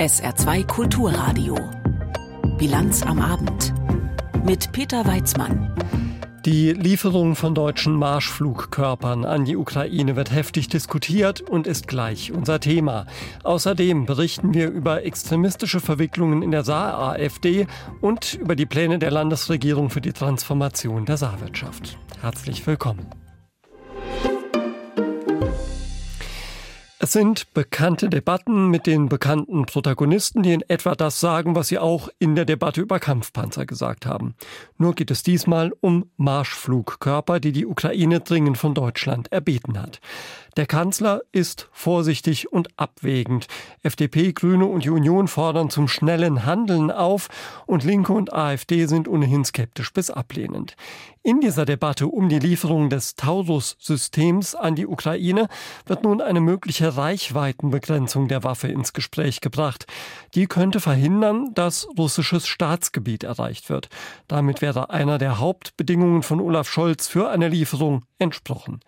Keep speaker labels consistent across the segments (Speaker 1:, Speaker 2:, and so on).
Speaker 1: SR2 Kulturradio. Bilanz am Abend. Mit Peter Weizmann.
Speaker 2: Die Lieferung von deutschen Marschflugkörpern an die Ukraine wird heftig diskutiert und ist gleich unser Thema. Außerdem berichten wir über extremistische Verwicklungen in der Saar-AfD und über die Pläne der Landesregierung für die Transformation der Saarwirtschaft. Herzlich willkommen. Es sind bekannte Debatten mit den bekannten Protagonisten, die in etwa das sagen, was sie auch in der Debatte über Kampfpanzer gesagt haben. Nur geht es diesmal um Marschflugkörper, die die Ukraine dringend von Deutschland erbeten hat. Der Kanzler ist vorsichtig und abwägend. FDP, Grüne und die Union fordern zum schnellen Handeln auf und Linke und AfD sind ohnehin skeptisch bis ablehnend. In dieser Debatte um die Lieferung des Taurus-Systems an die Ukraine wird nun eine mögliche Reichweitenbegrenzung der Waffe ins Gespräch gebracht. Die könnte verhindern, dass russisches Staatsgebiet erreicht wird. Damit wäre einer der Hauptbedingungen von Olaf Scholz für eine Lieferung entsprochen.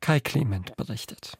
Speaker 2: Kai Clement berichtet.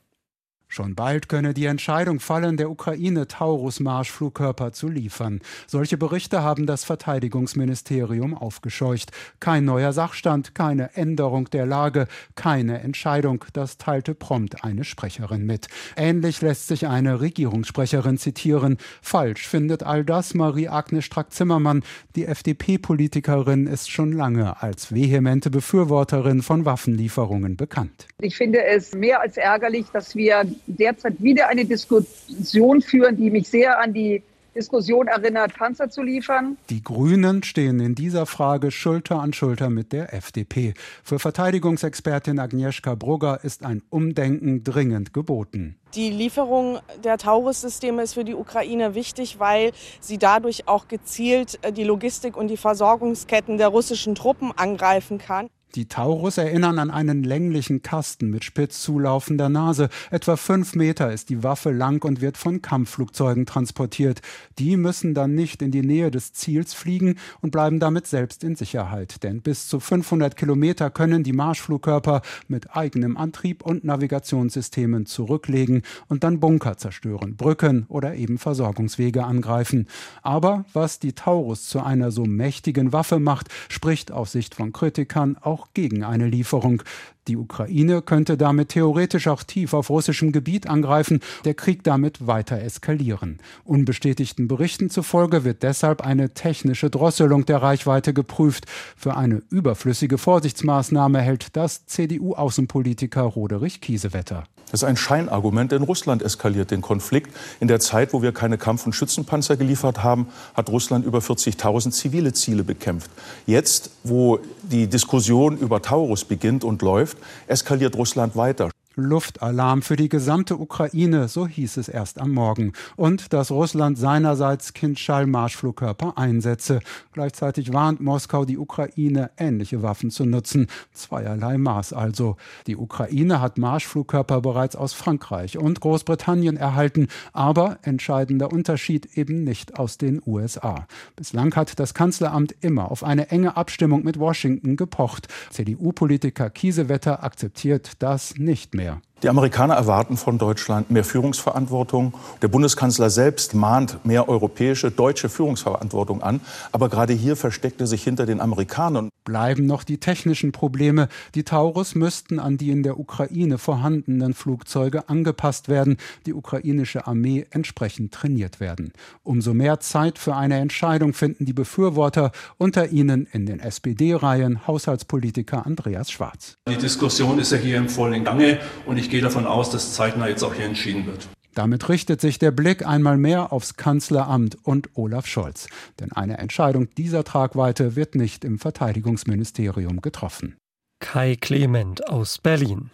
Speaker 3: Schon bald könne die Entscheidung fallen, der Ukraine Taurus-Marschflugkörper zu liefern. Solche Berichte haben das Verteidigungsministerium aufgescheucht. Kein neuer Sachstand, keine Änderung der Lage, keine Entscheidung, das teilte prompt eine Sprecherin mit. Ähnlich lässt sich eine Regierungssprecherin zitieren. Falsch findet all das Marie-Agnes Strack-Zimmermann. Die FDP-Politikerin ist schon lange als vehemente Befürworterin von Waffenlieferungen bekannt.
Speaker 4: Ich finde es mehr als ärgerlich, dass wir derzeit wieder eine Diskussion führen, die mich sehr an die Diskussion erinnert, Panzer zu liefern.
Speaker 3: Die Grünen stehen in dieser Frage Schulter an Schulter mit der FDP. Für Verteidigungsexpertin Agnieszka Brugger ist ein Umdenken dringend geboten.
Speaker 5: Die Lieferung der Taurus-Systeme ist für die Ukraine wichtig, weil sie dadurch auch gezielt die Logistik und die Versorgungsketten der russischen Truppen angreifen kann.
Speaker 3: Die Taurus erinnern an einen länglichen Kasten mit spitz zulaufender Nase. Etwa fünf Meter ist die Waffe lang und wird von Kampfflugzeugen transportiert. Die müssen dann nicht in die Nähe des Ziels fliegen und bleiben damit selbst in Sicherheit. Denn bis zu 500 Kilometer können die Marschflugkörper mit eigenem Antrieb und Navigationssystemen zurücklegen und dann Bunker zerstören, Brücken oder eben Versorgungswege angreifen. Aber was die Taurus zu einer so mächtigen Waffe macht, spricht aus Sicht von Kritikern auch gegen eine Lieferung. Die Ukraine könnte damit theoretisch auch tief auf russischem Gebiet angreifen, der Krieg damit weiter eskalieren. Unbestätigten Berichten zufolge wird deshalb eine technische Drosselung der Reichweite geprüft. Für eine überflüssige Vorsichtsmaßnahme hält das CDU-Außenpolitiker Roderich Kiesewetter.
Speaker 6: Das ist ein Scheinargument, denn Russland eskaliert den Konflikt. In der Zeit, wo wir keine Kampf- und Schützenpanzer geliefert haben, hat Russland über 40.000 zivile Ziele bekämpft. Jetzt, wo die Diskussion über Taurus beginnt und läuft, eskaliert Russland weiter.
Speaker 3: Luftalarm für die gesamte Ukraine, so hieß es erst am Morgen. Und dass Russland seinerseits Kindschall-Marschflugkörper einsetze. Gleichzeitig warnt Moskau die Ukraine, ähnliche Waffen zu nutzen. Zweierlei Maß also. Die Ukraine hat Marschflugkörper bereits aus Frankreich und Großbritannien erhalten, aber entscheidender Unterschied eben nicht aus den USA. Bislang hat das Kanzleramt immer auf eine enge Abstimmung mit Washington gepocht. CDU-Politiker Kiesewetter akzeptiert das nicht mehr.
Speaker 6: Die Amerikaner erwarten von Deutschland mehr Führungsverantwortung. Der Bundeskanzler selbst mahnt mehr europäische, deutsche Führungsverantwortung an. Aber gerade hier versteckt er sich hinter den Amerikanern.
Speaker 3: Bleiben noch die technischen Probleme. Die Taurus müssten an die in der Ukraine vorhandenen Flugzeuge angepasst werden, die ukrainische Armee entsprechend trainiert werden. Umso mehr Zeit für eine Entscheidung finden die Befürworter, unter ihnen in den SPD-Reihen Haushaltspolitiker Andreas Schwarz.
Speaker 7: Die Diskussion ist ja hier im vollen Gange und ich ich gehe davon aus, dass zeitnah jetzt auch hier entschieden wird.
Speaker 3: Damit richtet sich der Blick einmal mehr aufs Kanzleramt und Olaf Scholz. Denn eine Entscheidung dieser Tragweite wird nicht im Verteidigungsministerium getroffen.
Speaker 2: Kai Clement aus Berlin.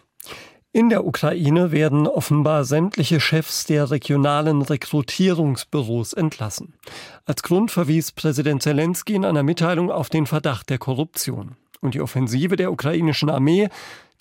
Speaker 2: In der Ukraine werden offenbar sämtliche Chefs der regionalen Rekrutierungsbüros entlassen. Als Grund verwies Präsident Zelensky in einer Mitteilung auf den Verdacht der Korruption. Und die Offensive der ukrainischen Armee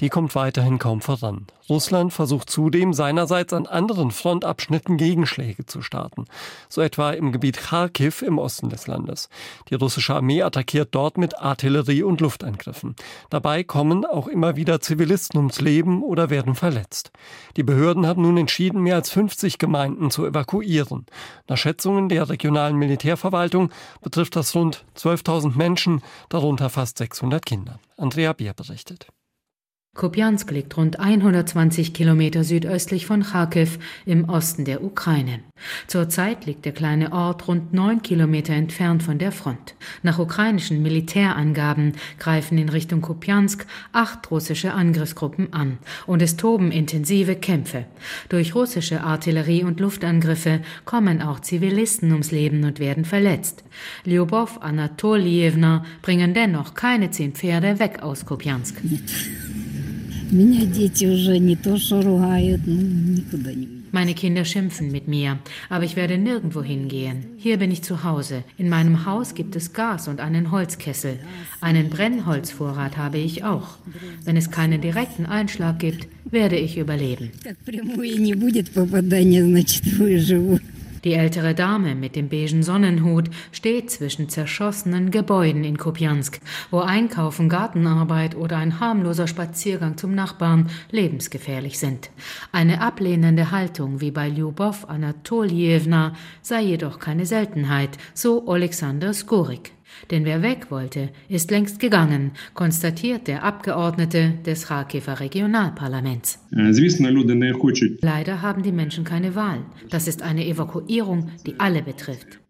Speaker 2: die kommt weiterhin kaum voran. Russland versucht zudem seinerseits an anderen Frontabschnitten Gegenschläge zu starten, so etwa im Gebiet Kharkiv im Osten des Landes. Die russische Armee attackiert dort mit Artillerie und Luftangriffen. Dabei kommen auch immer wieder Zivilisten ums Leben oder werden verletzt. Die Behörden haben nun entschieden, mehr als 50 Gemeinden zu evakuieren. Nach Schätzungen der regionalen Militärverwaltung betrifft das rund 12.000 Menschen, darunter fast 600 Kinder. Andrea Bier berichtet.
Speaker 8: Kupiansk liegt rund 120 Kilometer südöstlich von Kharkiv im Osten der Ukraine. Zurzeit liegt der kleine Ort rund neun Kilometer entfernt von der Front. Nach ukrainischen Militärangaben greifen in Richtung Kupiansk acht russische Angriffsgruppen an und es toben intensive Kämpfe. Durch russische Artillerie und Luftangriffe kommen auch Zivilisten ums Leben und werden verletzt. Lyubov Anatolievna bringen dennoch keine zehn Pferde weg aus Kupiansk. Meine Kinder schimpfen mit mir, aber ich werde nirgendwo hingehen. Hier bin ich zu Hause. In meinem Haus gibt es Gas und einen Holzkessel. Einen Brennholzvorrat habe ich auch. Wenn es keinen direkten Einschlag gibt, werde ich überleben. Die ältere Dame mit dem beigen Sonnenhut steht zwischen zerschossenen Gebäuden in Kupiansk, wo Einkaufen, Gartenarbeit oder ein harmloser Spaziergang zum Nachbarn lebensgefährlich sind. Eine ablehnende Haltung wie bei Lyubov Anatolievna sei jedoch keine Seltenheit, so Alexander Skorik. Denn wer weg wollte, ist längst gegangen, konstatiert der Abgeordnete des Kharkiver Regionalparlaments. Leider haben die Menschen keine Wahl. Das ist eine Evakuierung, die alle betrifft.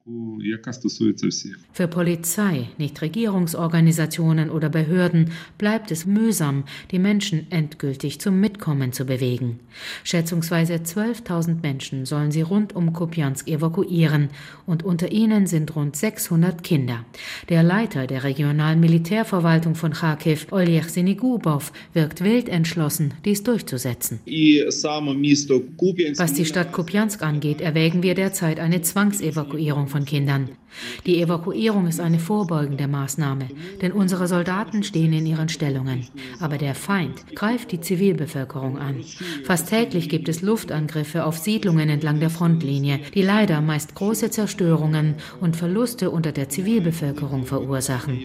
Speaker 8: Für Polizei, Nichtregierungsorganisationen oder Behörden bleibt es mühsam, die Menschen endgültig zum Mitkommen zu bewegen. Schätzungsweise 12.000 Menschen sollen sie rund um Kupiansk evakuieren und unter ihnen sind rund 600 Kinder. Der Leiter der regionalen Militärverwaltung von Kharkiv, Oleg Sinigubov, wirkt wild entschlossen, dies durchzusetzen. Was die Stadt Kupiansk angeht, erwägen wir derzeit eine Zwangsevakuierung von Kindern. Die Evakuierung ist eine vorbeugende Maßnahme, denn unsere Soldaten stehen in ihren Stellungen. Aber der Feind greift die Zivilbevölkerung an. Fast täglich gibt es Luftangriffe auf Siedlungen entlang der Frontlinie, die leider meist große Zerstörungen und Verluste unter der Zivilbevölkerung verursachen.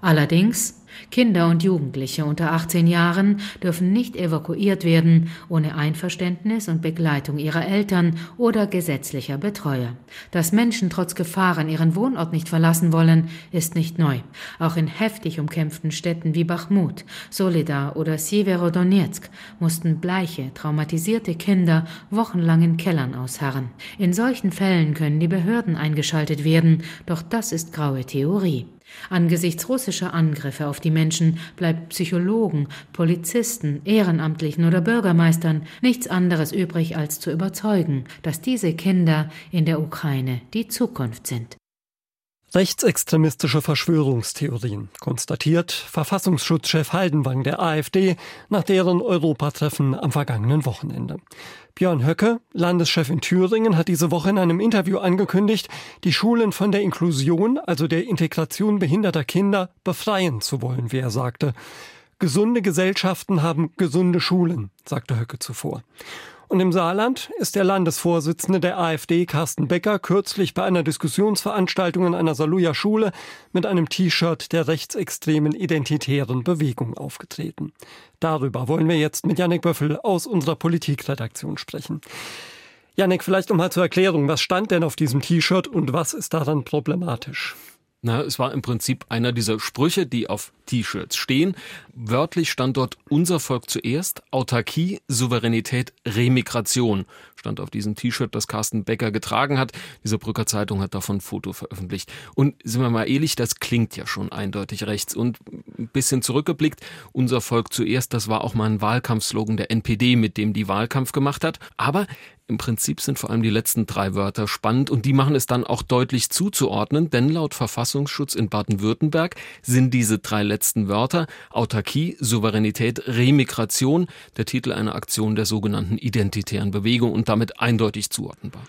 Speaker 8: Allerdings Kinder und Jugendliche unter 18 Jahren dürfen nicht evakuiert werden ohne Einverständnis und Begleitung ihrer Eltern oder gesetzlicher Betreuer. Dass Menschen trotz Gefahren ihren Wohnort nicht verlassen wollen, ist nicht neu. Auch in heftig umkämpften Städten wie Bachmut, Solidar oder Sjeverodonetsk mussten bleiche, traumatisierte Kinder wochenlang in Kellern ausharren. In solchen Fällen können die Behörden eingeschaltet werden, doch das ist graue Theorie. Angesichts russischer Angriffe auf die Menschen bleibt Psychologen, Polizisten, Ehrenamtlichen oder Bürgermeistern nichts anderes übrig, als zu überzeugen, dass diese Kinder in der Ukraine die Zukunft sind.
Speaker 2: Rechtsextremistische Verschwörungstheorien, konstatiert Verfassungsschutzchef Haldenwang der AfD nach deren Europatreffen am vergangenen Wochenende. Björn Höcke, Landeschef in Thüringen, hat diese Woche in einem Interview angekündigt, die Schulen von der Inklusion, also der Integration behinderter Kinder, befreien zu wollen, wie er sagte. Gesunde Gesellschaften haben gesunde Schulen, sagte Höcke zuvor. Und im Saarland ist der Landesvorsitzende der AfD, Carsten Becker, kürzlich bei einer Diskussionsveranstaltung in einer Saluja Schule mit einem T-Shirt der rechtsextremen identitären Bewegung aufgetreten. Darüber wollen wir jetzt mit Janik Böffel aus unserer Politikredaktion sprechen. Janik, vielleicht nochmal zur Erklärung, was stand denn auf diesem T-Shirt und was ist daran problematisch?
Speaker 9: Na, es war im Prinzip einer dieser Sprüche, die auf T-Shirts stehen. Wörtlich stand dort unser Volk zuerst, Autarkie, Souveränität, Remigration stand auf diesem T-Shirt, das Carsten Becker getragen hat. Diese Brücker Zeitung hat davon ein Foto veröffentlicht. Und sind wir mal ehrlich, das klingt ja schon eindeutig rechts. Und ein bisschen zurückgeblickt, unser Volk zuerst, das war auch mal ein Wahlkampfslogan der NPD, mit dem die Wahlkampf gemacht hat. Aber im Prinzip sind vor allem die letzten drei Wörter spannend und die machen es dann auch deutlich zuzuordnen, denn laut Verfassungsschutz in Baden-Württemberg sind diese drei letzten Wörter Autarkie, Souveränität, Remigration der Titel einer Aktion der sogenannten identitären Bewegung und damit eindeutig zuordnenbar.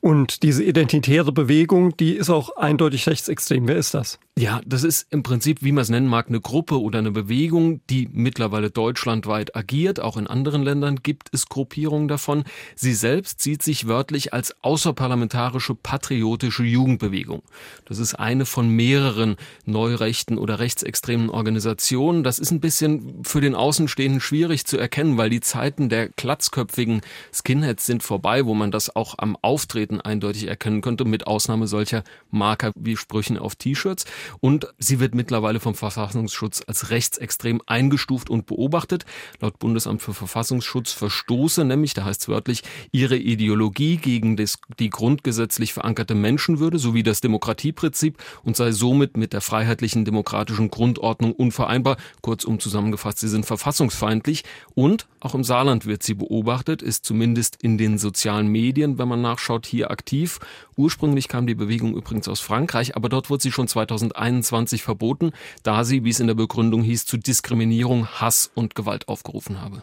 Speaker 2: Und diese identitäre Bewegung, die ist auch eindeutig rechtsextrem. Wer ist das?
Speaker 9: Ja, das ist im Prinzip, wie man es nennen mag, eine Gruppe oder eine Bewegung, die mittlerweile deutschlandweit agiert. Auch in anderen Ländern gibt es Gruppierungen davon. Sie selbst sieht sich wörtlich als außerparlamentarische patriotische Jugendbewegung. Das ist eine von mehreren neurechten oder rechtsextremen Organisationen. Das ist ein bisschen für den Außenstehenden schwierig zu erkennen, weil die Zeiten der glatzköpfigen Skinheads sind vorbei, wo man das auch am Auftreten eindeutig erkennen könnte, mit Ausnahme solcher Marker wie Sprüchen auf T-Shirts. Und sie wird mittlerweile vom Verfassungsschutz als rechtsextrem eingestuft und beobachtet. Laut Bundesamt für Verfassungsschutz verstoße nämlich, da heißt es wörtlich, ihre Ideologie gegen das, die grundgesetzlich verankerte Menschenwürde sowie das Demokratieprinzip und sei somit mit der freiheitlichen demokratischen Grundordnung unvereinbar. Kurzum zusammengefasst, sie sind verfassungsfeindlich und auch im Saarland wird sie beobachtet, ist zumindest in den sozialen Medien, wenn man nachschaut, hier aktiv. Ursprünglich kam die Bewegung übrigens aus Frankreich, aber dort wurde sie schon 2021 verboten, da sie, wie es in der Begründung hieß, zu Diskriminierung, Hass und Gewalt aufgerufen habe.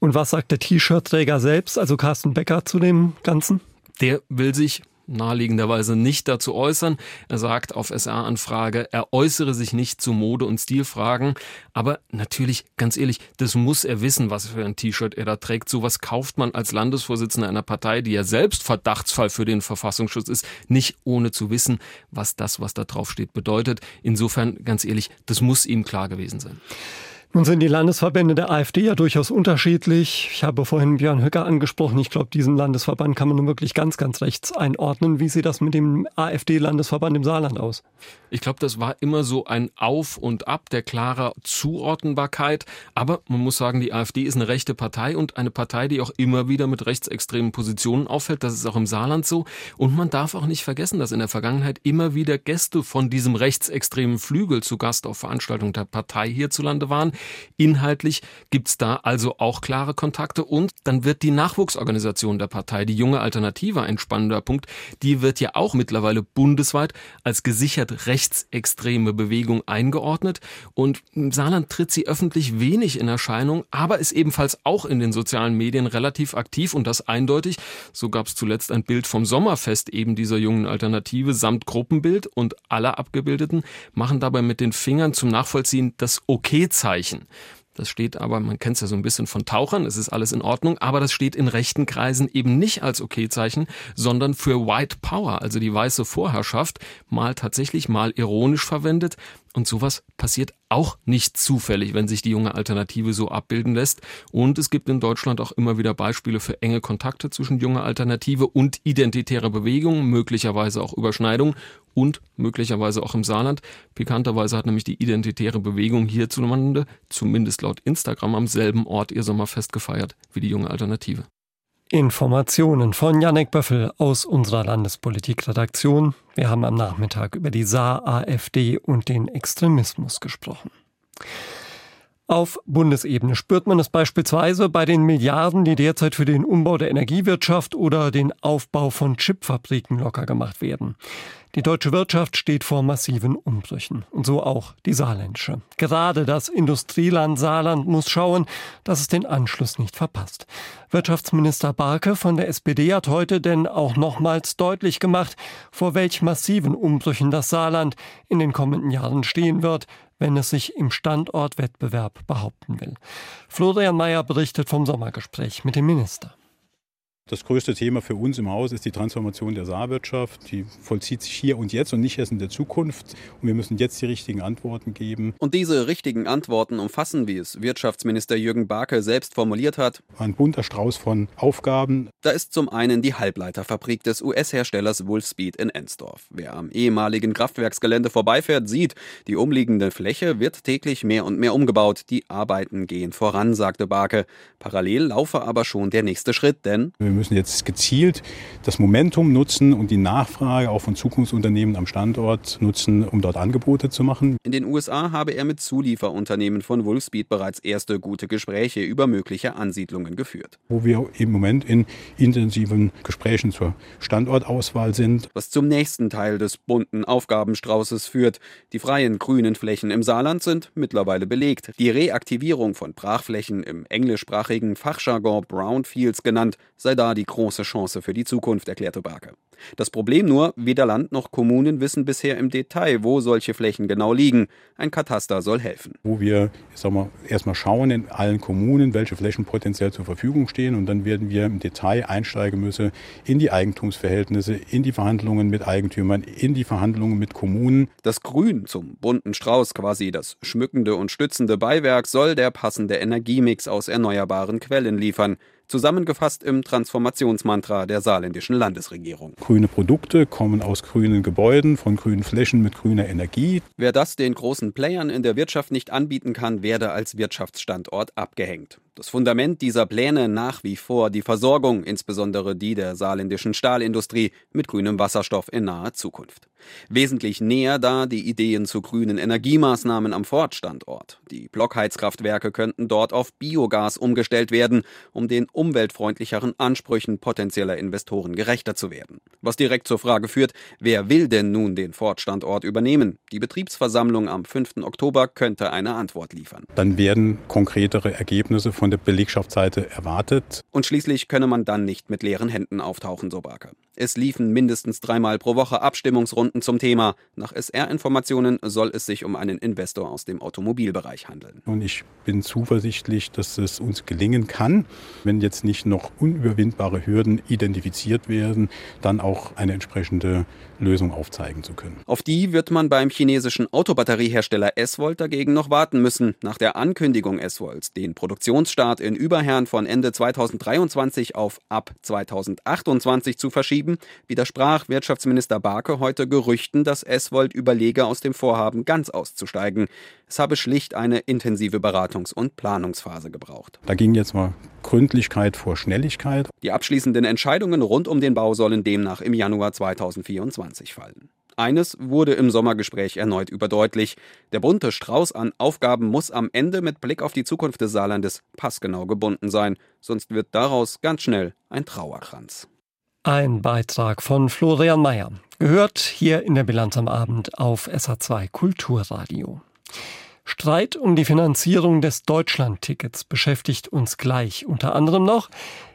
Speaker 2: Und was sagt der T-Shirt-Träger selbst, also Carsten Becker, zu dem Ganzen?
Speaker 9: Der will sich naheliegenderweise nicht dazu äußern. Er sagt auf SA-Anfrage, er äußere sich nicht zu Mode- und Stilfragen. Aber natürlich, ganz ehrlich, das muss er wissen, was für ein T-Shirt er da trägt. Sowas kauft man als Landesvorsitzender einer Partei, die ja selbst Verdachtsfall für den Verfassungsschutz ist, nicht ohne zu wissen, was das, was da drauf steht, bedeutet. Insofern, ganz ehrlich, das muss ihm klar gewesen sein.
Speaker 2: Nun sind die Landesverbände der AfD ja durchaus unterschiedlich. Ich habe vorhin Björn Höcker angesprochen. Ich glaube, diesen Landesverband kann man nun wirklich ganz, ganz rechts einordnen. Wie sieht das mit dem AfD-Landesverband im Saarland aus?
Speaker 9: Ich glaube, das war immer so ein Auf und Ab der klarer Zuordnbarkeit. Aber man muss sagen, die AfD ist eine rechte Partei und eine Partei, die auch immer wieder mit rechtsextremen Positionen auffällt. Das ist auch im Saarland so. Und man darf auch nicht vergessen, dass in der Vergangenheit immer wieder Gäste von diesem rechtsextremen Flügel zu Gast auf Veranstaltungen der Partei hierzulande waren. Inhaltlich gibt's da also auch klare Kontakte und dann wird die Nachwuchsorganisation der Partei, die junge Alternative, ein spannender Punkt, die wird ja auch mittlerweile bundesweit als gesichert rechtsextreme Bewegung eingeordnet. Und im Saarland tritt sie öffentlich wenig in Erscheinung, aber ist ebenfalls auch in den sozialen Medien relativ aktiv und das eindeutig. So gab's zuletzt ein Bild vom Sommerfest eben dieser jungen Alternative samt Gruppenbild und alle Abgebildeten machen dabei mit den Fingern zum Nachvollziehen das Okay-Zeichen Zeichen. Das steht aber, man kennt es ja so ein bisschen von Tauchern, es ist alles in Ordnung, aber das steht in rechten Kreisen eben nicht als Okay-Zeichen, sondern für White Power, also die weiße Vorherrschaft, mal tatsächlich, mal ironisch verwendet. Und sowas passiert auch nicht zufällig, wenn sich die junge Alternative so abbilden lässt. Und es gibt in Deutschland auch immer wieder Beispiele für enge Kontakte zwischen junger Alternative und identitärer Bewegung, möglicherweise auch Überschneidungen und möglicherweise auch im Saarland. Pikanterweise hat nämlich die identitäre Bewegung hierzulande, zumindest laut Instagram, am selben Ort ihr Sommerfest gefeiert wie die junge Alternative.
Speaker 2: Informationen von Janek Böffel aus unserer Landespolitikredaktion. Wir haben am Nachmittag über die Saar AfD und den Extremismus gesprochen. Auf Bundesebene spürt man es beispielsweise bei den Milliarden, die derzeit für den Umbau der Energiewirtschaft oder den Aufbau von Chipfabriken locker gemacht werden. Die deutsche Wirtschaft steht vor massiven Umbrüchen und so auch die saarländische. Gerade das Industrieland Saarland muss schauen, dass es den Anschluss nicht verpasst. Wirtschaftsminister Barke von der SPD hat heute denn auch nochmals deutlich gemacht, vor welch massiven Umbrüchen das Saarland in den kommenden Jahren stehen wird, wenn es sich im Standortwettbewerb behaupten will. Florian Mayer berichtet vom Sommergespräch mit dem Minister.
Speaker 10: Das größte Thema für uns im Haus ist die Transformation der Saarwirtschaft. Die vollzieht sich hier und jetzt und nicht erst in der Zukunft. Und wir müssen jetzt die richtigen Antworten geben.
Speaker 11: Und diese richtigen Antworten umfassen, wie es Wirtschaftsminister Jürgen Barke selbst formuliert hat,
Speaker 10: ein bunter Strauß von Aufgaben.
Speaker 11: Da ist zum einen die Halbleiterfabrik des US-Herstellers Wolfspeed in Ensdorf. Wer am ehemaligen Kraftwerksgelände vorbeifährt, sieht, die umliegende Fläche wird täglich mehr und mehr umgebaut. Die Arbeiten gehen voran, sagte Barke. Parallel laufe aber schon der nächste Schritt, denn
Speaker 10: müssen jetzt gezielt das Momentum nutzen und die Nachfrage auch von Zukunftsunternehmen am Standort nutzen, um dort Angebote zu machen.
Speaker 11: In den USA habe er mit Zulieferunternehmen von Wolfspeed bereits erste gute Gespräche über mögliche Ansiedlungen geführt.
Speaker 10: Wo wir im Moment in intensiven Gesprächen zur Standortauswahl sind.
Speaker 11: Was zum nächsten Teil des bunten Aufgabenstraußes führt. Die freien grünen Flächen im Saarland sind mittlerweile belegt. Die Reaktivierung von Brachflächen im englischsprachigen Fachjargon Brownfields genannt sei da offenbar die große Chance für die Zukunft, erklärte Barke. Das Problem nur, weder Land noch Kommunen wissen bisher im Detail, wo solche Flächen genau liegen. Ein Kataster soll helfen.
Speaker 10: Wo wir sag mal, erstmal schauen in allen Kommunen, welche Flächen potenziell zur Verfügung stehen und dann werden wir im Detail einsteigen müssen in die Eigentumsverhältnisse, in die Verhandlungen mit Eigentümern, in die Verhandlungen mit Kommunen.
Speaker 11: Das Grün zum bunten Strauß, quasi das schmückende und stützende Beiwerk, soll der passende Energiemix aus erneuerbaren Quellen liefern zusammengefasst im Transformationsmantra der saarländischen Landesregierung.
Speaker 10: Grüne Produkte kommen aus grünen Gebäuden, von grünen Flächen mit grüner Energie.
Speaker 11: Wer das den großen Playern in der Wirtschaft nicht anbieten kann, werde als Wirtschaftsstandort abgehängt. Das Fundament dieser Pläne nach wie vor die Versorgung, insbesondere die der saarländischen Stahlindustrie, mit grünem Wasserstoff in naher Zukunft. Wesentlich näher da die Ideen zu grünen Energiemaßnahmen am Ford-Standort. Die Blockheizkraftwerke könnten dort auf Biogas umgestellt werden, um den umweltfreundlicheren Ansprüchen potenzieller Investoren gerechter zu werden. Was direkt zur Frage führt, wer will denn nun den Ford-Standort übernehmen? Die Betriebsversammlung am 5. Oktober könnte eine Antwort liefern.
Speaker 10: Dann werden konkretere Ergebnisse von der Belegschaftsseite erwartet.
Speaker 11: Und schließlich könne man dann nicht mit leeren Händen auftauchen, so Barker. Es liefen mindestens dreimal pro Woche Abstimmungsrunden zum Thema. Nach SR-Informationen soll es sich um einen Investor aus dem Automobilbereich handeln.
Speaker 10: Und ich bin zuversichtlich, dass es uns gelingen kann, wenn jetzt nicht noch unüberwindbare Hürden identifiziert werden, dann auch eine entsprechende Lösung aufzeigen zu können.
Speaker 11: Auf die wird man beim chinesischen Autobatteriehersteller S-Volt dagegen noch warten müssen. Nach der Ankündigung S-Volts, den Produktionsstart in Überherrn von Ende 2023 auf ab 2028 zu verschieben, widersprach Wirtschaftsminister Barke heute Gerüchten, dass S-Volt überlege, aus dem Vorhaben ganz auszusteigen. Es habe schlicht eine intensive Beratungs- und Planungsphase gebraucht.
Speaker 10: Da ging jetzt mal Gründlichkeit vor Schnelligkeit.
Speaker 11: Die abschließenden Entscheidungen rund um den Bau sollen demnach im Januar 2024 fallen. Eines wurde im Sommergespräch erneut überdeutlich. Der bunte Strauß an Aufgaben muss am Ende mit Blick auf die Zukunft des Saarlandes passgenau gebunden sein, sonst wird daraus ganz schnell ein Trauerkranz.
Speaker 2: Ein Beitrag von Florian Mayer. Gehört hier in der Bilanz am Abend auf SA2 Kulturradio. Streit um die Finanzierung des Deutschlandtickets beschäftigt uns gleich unter anderem noch.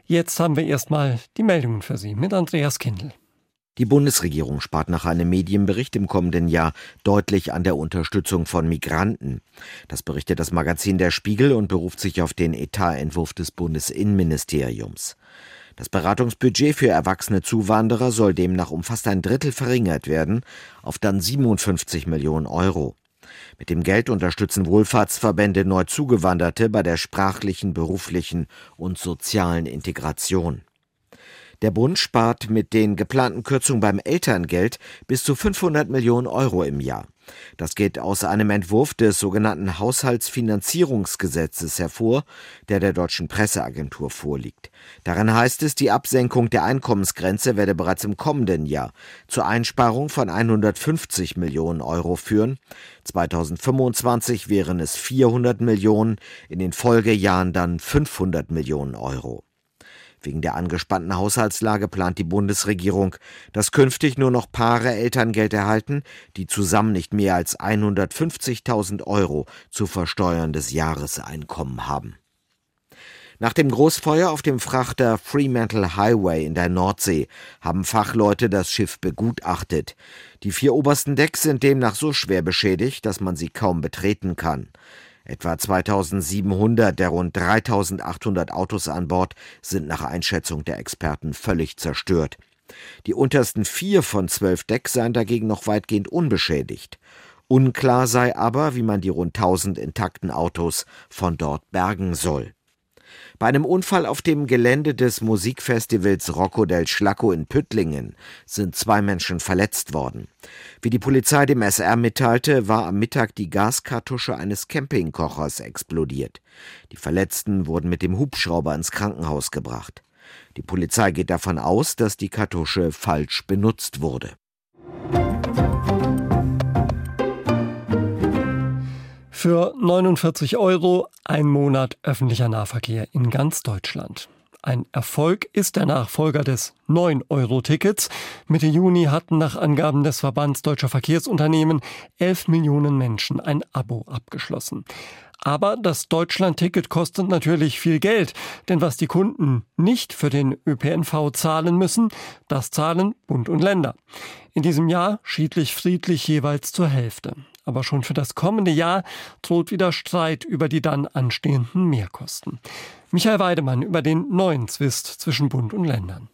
Speaker 2: Jetzt haben wir erstmal die Meldungen für Sie mit Andreas Kindl.
Speaker 12: Die Bundesregierung spart nach einem Medienbericht im kommenden Jahr deutlich an der Unterstützung von Migranten. Das berichtet das Magazin Der Spiegel und beruft sich auf den Etatentwurf des Bundesinnenministeriums. Das Beratungsbudget für erwachsene Zuwanderer soll demnach um fast ein Drittel verringert werden, auf dann 57 Millionen Euro. Mit dem Geld unterstützen Wohlfahrtsverbände neu Zugewanderte bei der sprachlichen, beruflichen und sozialen Integration. Der Bund spart mit den geplanten Kürzungen beim Elterngeld bis zu 500 Millionen Euro im Jahr. Das geht aus einem Entwurf des sogenannten Haushaltsfinanzierungsgesetzes hervor, der der deutschen Presseagentur vorliegt. Darin heißt es, die Absenkung der Einkommensgrenze werde bereits im kommenden Jahr zur Einsparung von 150 Millionen Euro führen. 2025 wären es 400 Millionen, in den Folgejahren dann 500 Millionen Euro. Wegen der angespannten Haushaltslage plant die Bundesregierung, dass künftig nur noch Paare Elterngeld erhalten, die zusammen nicht mehr als 150.000 Euro zu versteuerndes Jahreseinkommen haben. Nach dem Großfeuer auf dem Frachter Fremantle Highway in der Nordsee haben Fachleute das Schiff begutachtet. Die vier obersten Decks sind demnach so schwer beschädigt, dass man sie kaum betreten kann. Etwa 2700 der rund 3800 Autos an Bord sind nach Einschätzung der Experten völlig zerstört. Die untersten vier von zwölf Decks seien dagegen noch weitgehend unbeschädigt. Unklar sei aber, wie man die rund 1000 intakten Autos von dort bergen soll. Bei einem Unfall auf dem Gelände des Musikfestivals Rocco del Schlacco in Püttlingen sind zwei Menschen verletzt worden. Wie die Polizei dem SR mitteilte, war am Mittag die Gaskartusche eines Campingkochers explodiert. Die Verletzten wurden mit dem Hubschrauber ins Krankenhaus gebracht. Die Polizei geht davon aus, dass die Kartusche falsch benutzt wurde.
Speaker 2: Für 49 Euro ein Monat öffentlicher Nahverkehr in ganz Deutschland. Ein Erfolg ist der Nachfolger des 9-Euro-Tickets. Mitte Juni hatten nach Angaben des Verbands Deutscher Verkehrsunternehmen 11 Millionen Menschen ein Abo abgeschlossen. Aber das Deutschland-Ticket kostet natürlich viel Geld, denn was die Kunden nicht für den ÖPNV zahlen müssen, das zahlen Bund und Länder. In diesem Jahr schiedlich friedlich jeweils zur Hälfte. Aber schon für das kommende Jahr droht wieder Streit über die dann anstehenden Mehrkosten. Michael Weidemann über den neuen Zwist zwischen Bund und Ländern.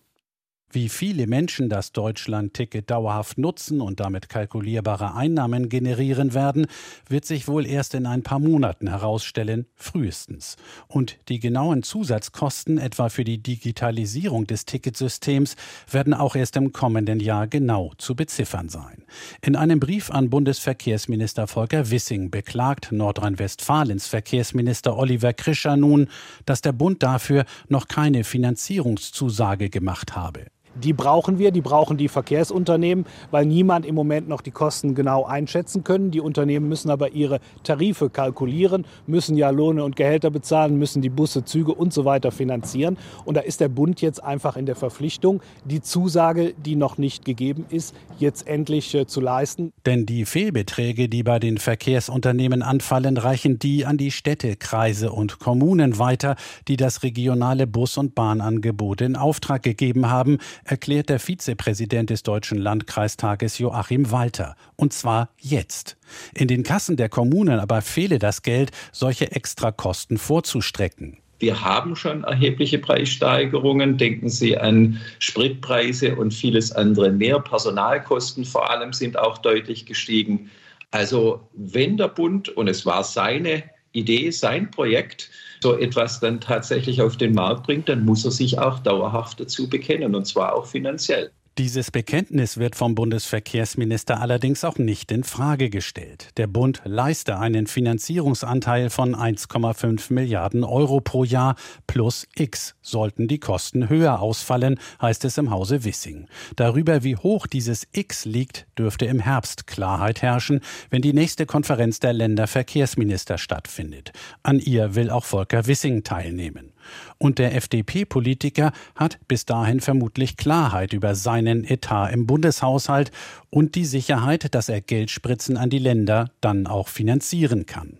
Speaker 13: Wie viele Menschen das Deutschland-Ticket dauerhaft nutzen und damit kalkulierbare Einnahmen generieren werden, wird sich wohl erst in ein paar Monaten herausstellen, frühestens. Und die genauen Zusatzkosten etwa für die Digitalisierung des Ticketsystems werden auch erst im kommenden Jahr genau zu beziffern sein. In einem Brief an Bundesverkehrsminister Volker Wissing beklagt Nordrhein-Westfalens Verkehrsminister Oliver Krischer nun, dass der Bund dafür noch keine Finanzierungszusage gemacht habe.
Speaker 14: Die brauchen wir, die brauchen die Verkehrsunternehmen, weil niemand im Moment noch die Kosten genau einschätzen können. Die Unternehmen müssen aber ihre Tarife kalkulieren, müssen ja Lohne und Gehälter bezahlen, müssen die Busse, Züge und so weiter finanzieren. Und da ist der Bund jetzt einfach in der Verpflichtung, die Zusage, die noch nicht gegeben ist, jetzt endlich äh, zu leisten.
Speaker 13: Denn die Fehlbeträge, die bei den Verkehrsunternehmen anfallen, reichen die an die Städte, Kreise und Kommunen weiter, die das regionale Bus- und Bahnangebot in Auftrag gegeben haben erklärt der Vizepräsident des Deutschen Landkreistages Joachim Walter. Und zwar jetzt. In den Kassen der Kommunen aber fehle das Geld, solche Extrakosten vorzustrecken.
Speaker 15: Wir haben schon erhebliche Preissteigerungen. Denken Sie an Spritpreise und vieles andere mehr. Personalkosten vor allem sind auch deutlich gestiegen. Also wenn der Bund, und es war seine Idee, sein Projekt, so etwas dann tatsächlich auf den Markt bringt, dann muss er sich auch dauerhaft dazu bekennen, und zwar auch finanziell.
Speaker 13: Dieses Bekenntnis wird vom Bundesverkehrsminister allerdings auch nicht in Frage gestellt. Der Bund leiste einen Finanzierungsanteil von 1,5 Milliarden Euro pro Jahr plus X. Sollten die Kosten höher ausfallen, heißt es im Hause Wissing. Darüber, wie hoch dieses X liegt, dürfte im Herbst Klarheit herrschen, wenn die nächste Konferenz der Länderverkehrsminister stattfindet. An ihr will auch Volker Wissing teilnehmen. Und der FDP-Politiker hat bis dahin vermutlich Klarheit über seinen Etat im Bundeshaushalt und die Sicherheit, dass er Geldspritzen an die Länder dann auch finanzieren kann.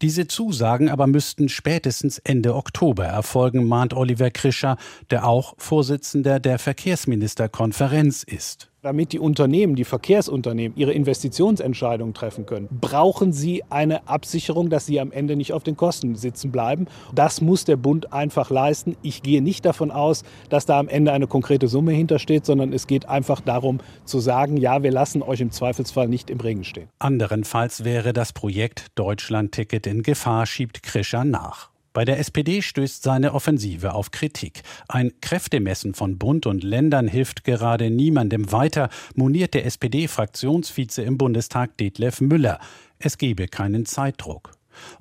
Speaker 13: Diese Zusagen aber müssten spätestens Ende Oktober erfolgen, mahnt Oliver Krischer, der auch Vorsitzender der Verkehrsministerkonferenz ist.
Speaker 14: Damit die Unternehmen, die Verkehrsunternehmen ihre Investitionsentscheidungen treffen können, brauchen sie eine Absicherung, dass sie am Ende nicht auf den Kosten sitzen bleiben. Das muss der Bund einfach leisten. Ich gehe nicht davon aus, dass da am Ende eine konkrete Summe hintersteht, sondern es geht einfach darum zu sagen, ja, wir lassen euch im Zweifelsfall nicht im Regen stehen.
Speaker 13: Anderenfalls wäre das Projekt Deutschland-Ticket in Gefahr, schiebt Krischer nach. Bei der SPD stößt seine Offensive auf Kritik. Ein Kräftemessen von Bund und Ländern hilft gerade niemandem weiter, moniert der SPD-Fraktionsvize im Bundestag Detlef Müller. Es gebe keinen Zeitdruck.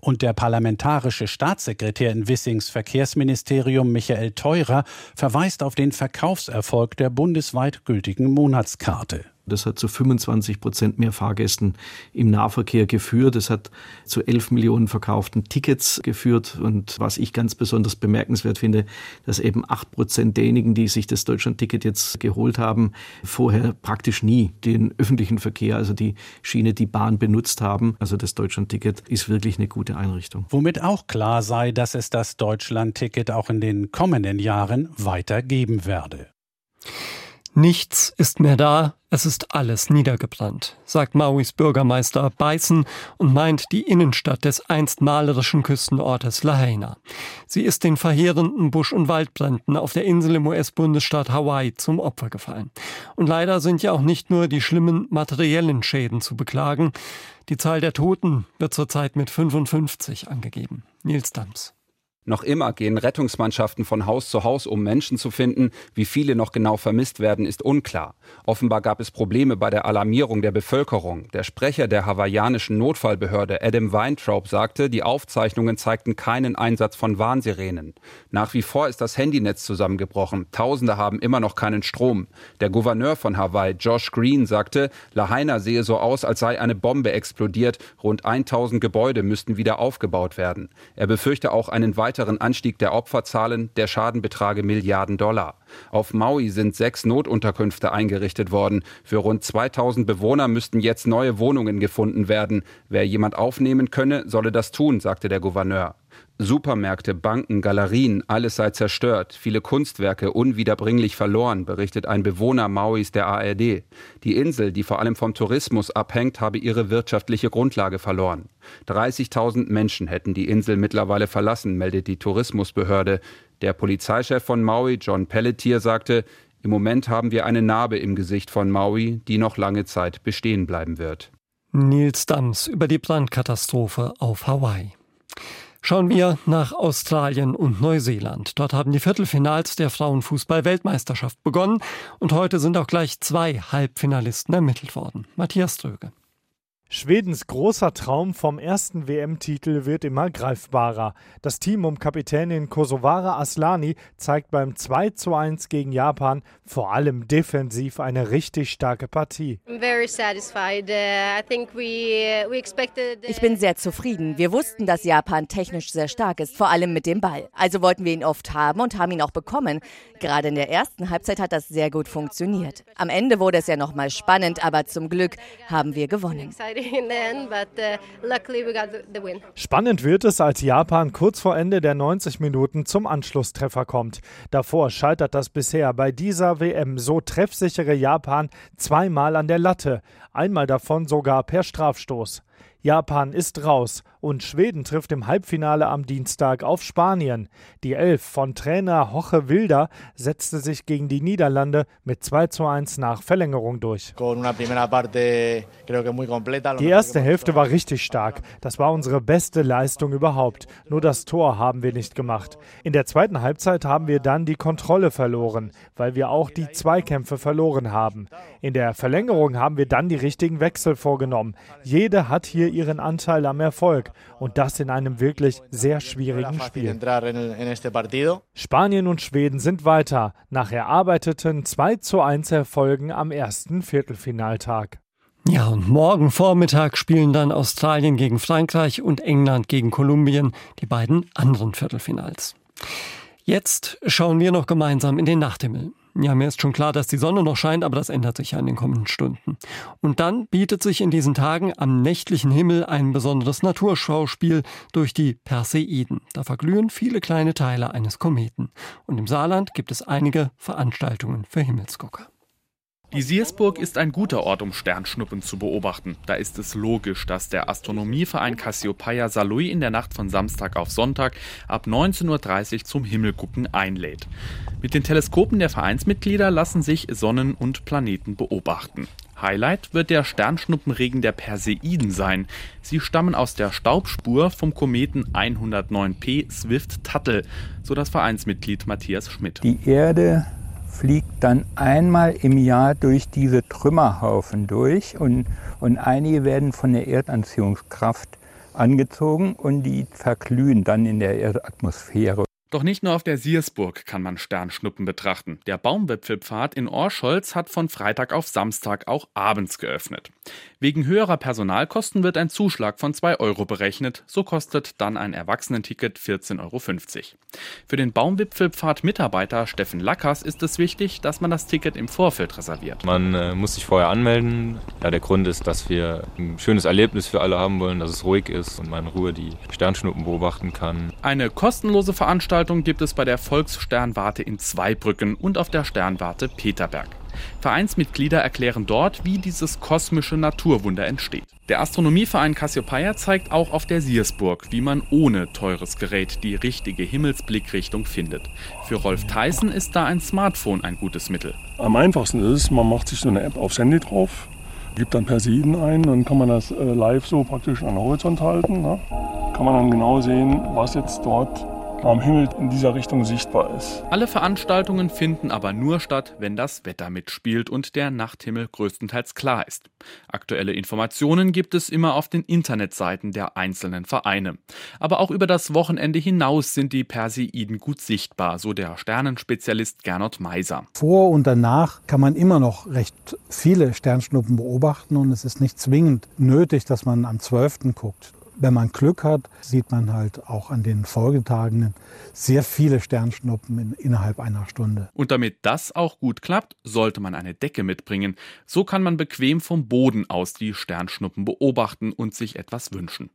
Speaker 13: Und der parlamentarische Staatssekretär in Wissings Verkehrsministerium Michael Theurer verweist auf den Verkaufserfolg der bundesweit gültigen Monatskarte.
Speaker 16: Das hat zu 25 Prozent mehr Fahrgästen im Nahverkehr geführt. Es hat zu 11 Millionen verkauften Tickets geführt. Und was ich ganz besonders bemerkenswert finde, dass eben 8 Prozent derjenigen, die sich das Deutschland-Ticket jetzt geholt haben, vorher praktisch nie den öffentlichen Verkehr, also die Schiene, die Bahn benutzt haben. Also das Deutschland-Ticket ist wirklich eine gute Einrichtung.
Speaker 13: Womit auch klar sei, dass es das Deutschland-Ticket auch in den kommenden Jahren weiter geben werde.
Speaker 2: Nichts ist mehr da, es ist alles niedergebrannt, sagt Mauis Bürgermeister Beißen und meint die Innenstadt des einst malerischen Küstenortes Lahaina. Sie ist den verheerenden Busch- und Waldbränden auf der Insel im US-Bundesstaat Hawaii zum Opfer gefallen. Und leider sind ja auch nicht nur die schlimmen materiellen Schäden zu beklagen. Die Zahl der Toten wird zurzeit mit 55 angegeben. Nils Dams.
Speaker 17: Noch immer gehen Rettungsmannschaften von Haus zu Haus, um Menschen zu finden. Wie viele noch genau vermisst werden, ist unklar. Offenbar gab es Probleme bei der Alarmierung der Bevölkerung. Der Sprecher der hawaiianischen Notfallbehörde, Adam Weintraub, sagte, die Aufzeichnungen zeigten keinen Einsatz von Warnsirenen. Nach wie vor ist das Handynetz zusammengebrochen. Tausende haben immer noch keinen Strom. Der Gouverneur von Hawaii, Josh Green, sagte, Lahaina sehe so aus, als sei eine Bombe explodiert. Rund 1000 Gebäude müssten wieder aufgebaut werden. Er befürchte auch einen weiteren weiteren Anstieg der Opferzahlen, der Schaden betrage Milliarden Dollar. Auf Maui sind sechs Notunterkünfte eingerichtet worden. Für rund 2000 Bewohner müssten jetzt neue Wohnungen gefunden werden. Wer jemand aufnehmen könne, solle das tun, sagte der Gouverneur. Supermärkte, Banken, Galerien, alles sei zerstört, viele Kunstwerke unwiederbringlich verloren, berichtet ein Bewohner Mauis der ARD. Die Insel, die vor allem vom Tourismus abhängt, habe ihre wirtschaftliche Grundlage verloren. 30.000 Menschen hätten die Insel mittlerweile verlassen, meldet die Tourismusbehörde. Der Polizeichef von Maui, John Pelletier, sagte, im Moment haben wir eine Narbe im Gesicht von Maui, die noch lange Zeit bestehen bleiben wird.
Speaker 2: Nils Dams über die Brandkatastrophe auf Hawaii. Schauen wir nach Australien und Neuseeland. Dort haben die Viertelfinals der Frauenfußball-Weltmeisterschaft begonnen und heute sind auch gleich zwei Halbfinalisten ermittelt worden. Matthias Dröge.
Speaker 18: Schwedens großer Traum vom ersten WM-Titel wird immer greifbarer. Das Team um Kapitänin Kosovara Aslani zeigt beim 2 zu 1 gegen Japan vor allem defensiv eine richtig starke Partie. Uh,
Speaker 19: ich bin sehr zufrieden. Wir wussten, dass Japan technisch sehr stark ist, vor allem mit dem Ball. Also wollten wir ihn oft haben und haben ihn auch bekommen. Gerade in der ersten Halbzeit hat das sehr gut funktioniert. Am Ende wurde es ja noch mal spannend, aber zum Glück haben wir gewonnen.
Speaker 18: Uh, Spannend wird es, als Japan kurz vor Ende der 90 Minuten zum Anschlusstreffer kommt. Davor scheitert das bisher bei dieser WM so treffsichere Japan zweimal an der Latte, einmal davon sogar per Strafstoß. Japan ist raus und Schweden trifft im Halbfinale am Dienstag auf Spanien. Die Elf von Trainer Hoche Wilder setzte sich gegen die Niederlande mit 2 zu 1 nach Verlängerung durch. Die erste Hälfte war richtig stark. Das war unsere beste Leistung überhaupt. Nur das Tor haben wir nicht gemacht. In der zweiten Halbzeit haben wir dann die Kontrolle verloren, weil wir auch die Zweikämpfe verloren haben. In der Verlängerung haben wir dann die richtigen Wechsel vorgenommen. Jede hat hier ihren Anteil am Erfolg und das in einem wirklich sehr schwierigen Spiel. Spanien und Schweden sind weiter nach erarbeiteten 2 zu 1 Erfolgen am ersten Viertelfinaltag.
Speaker 2: Ja, und morgen Vormittag spielen dann Australien gegen Frankreich und England gegen Kolumbien, die beiden anderen Viertelfinals. Jetzt schauen wir noch gemeinsam in den Nachthimmel. Ja, mir ist schon klar, dass die Sonne noch scheint, aber das ändert sich ja in den kommenden Stunden. Und dann bietet sich in diesen Tagen am nächtlichen Himmel ein besonderes Naturschauspiel durch die Perseiden. Da verglühen viele kleine Teile eines Kometen. Und im Saarland gibt es einige Veranstaltungen für Himmelsgucker.
Speaker 20: Die Siersburg ist ein guter Ort, um Sternschnuppen zu beobachten. Da ist es logisch, dass der Astronomieverein Cassiopeia Salui in der Nacht von Samstag auf Sonntag ab 19.30 Uhr zum Himmelgucken einlädt. Mit den Teleskopen der Vereinsmitglieder lassen sich Sonnen und Planeten beobachten. Highlight wird der Sternschnuppenregen der Perseiden sein. Sie stammen aus der Staubspur vom Kometen 109P Swift-Tuttle, so das Vereinsmitglied Matthias Schmidt.
Speaker 21: Die Erde fliegt dann einmal im Jahr durch diese Trümmerhaufen durch und, und einige werden von der Erdanziehungskraft angezogen und die verglühen dann in der Erdatmosphäre.
Speaker 20: Doch nicht nur auf der Siersburg kann man Sternschnuppen betrachten. Der Baumwipfelpfad in Orscholz hat von Freitag auf Samstag auch abends geöffnet. Wegen höherer Personalkosten wird ein Zuschlag von 2 Euro berechnet. So kostet dann ein Erwachsenenticket 14,50 Euro. Für den Baumwipfelpfad-Mitarbeiter Steffen Lackers ist es wichtig, dass man das Ticket im Vorfeld reserviert.
Speaker 22: Man äh, muss sich vorher anmelden. Ja, der Grund ist, dass wir ein schönes Erlebnis für alle haben wollen, dass es ruhig ist und man in Ruhe die Sternschnuppen beobachten kann.
Speaker 20: Eine kostenlose Veranstaltung Veranstaltung gibt es bei der Volkssternwarte in Zweibrücken und auf der Sternwarte Peterberg. Vereinsmitglieder erklären dort, wie dieses kosmische Naturwunder entsteht. Der Astronomieverein Cassiopeia zeigt auch auf der Siersburg, wie man ohne teures Gerät die richtige Himmelsblickrichtung findet. Für Rolf Theissen ist da ein Smartphone ein gutes Mittel.
Speaker 23: Am einfachsten ist man macht sich so eine App aufs Handy drauf, gibt dann Perseiden ein, dann kann man das äh, live so praktisch an den Horizont halten. Ne? Kann man dann genau sehen, was jetzt dort am Himmel in dieser Richtung sichtbar ist.
Speaker 20: Alle Veranstaltungen finden aber nur statt, wenn das Wetter mitspielt und der Nachthimmel größtenteils klar ist. Aktuelle Informationen gibt es immer auf den Internetseiten der einzelnen Vereine. Aber auch über das Wochenende hinaus sind die Perseiden gut sichtbar, so der Sternenspezialist Gernot Meiser.
Speaker 24: Vor und danach kann man immer noch recht viele Sternschnuppen beobachten und es ist nicht zwingend nötig, dass man am 12. guckt wenn man Glück hat, sieht man halt auch an den Folgetagen sehr viele Sternschnuppen in, innerhalb einer Stunde.
Speaker 20: Und damit das auch gut klappt, sollte man eine Decke mitbringen. So kann man bequem vom Boden aus die Sternschnuppen beobachten und sich etwas wünschen.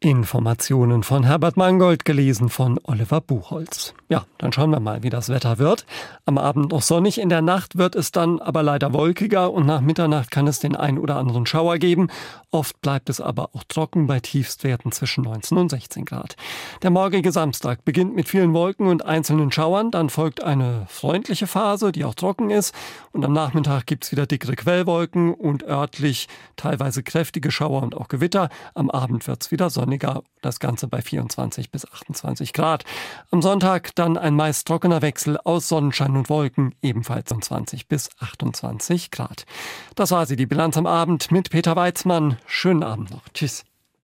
Speaker 2: Informationen von Herbert Mangold, gelesen von Oliver Buchholz. Ja, dann schauen wir mal, wie das Wetter wird. Am Abend noch sonnig, in der Nacht wird es dann aber leider wolkiger und nach Mitternacht kann es den ein oder anderen Schauer geben. Oft bleibt es aber auch trocken bei Tiefstwerten zwischen 19 und 16 Grad. Der morgige Samstag beginnt mit vielen Wolken und einzelnen Schauern, dann folgt eine freundliche Phase, die auch trocken ist und am Nachmittag gibt's wieder dickere Quellwolken und örtlich teilweise kräftige Schauer und auch Gewitter. Am Abend wird's wieder sonnig sonniger, das Ganze bei 24 bis 28 Grad. Am Sonntag dann ein meist trockener Wechsel aus Sonnenschein und Wolken, ebenfalls um 20 bis 28 Grad. Das war sie, die Bilanz am Abend mit Peter Weizmann. Schönen Abend noch. Tschüss.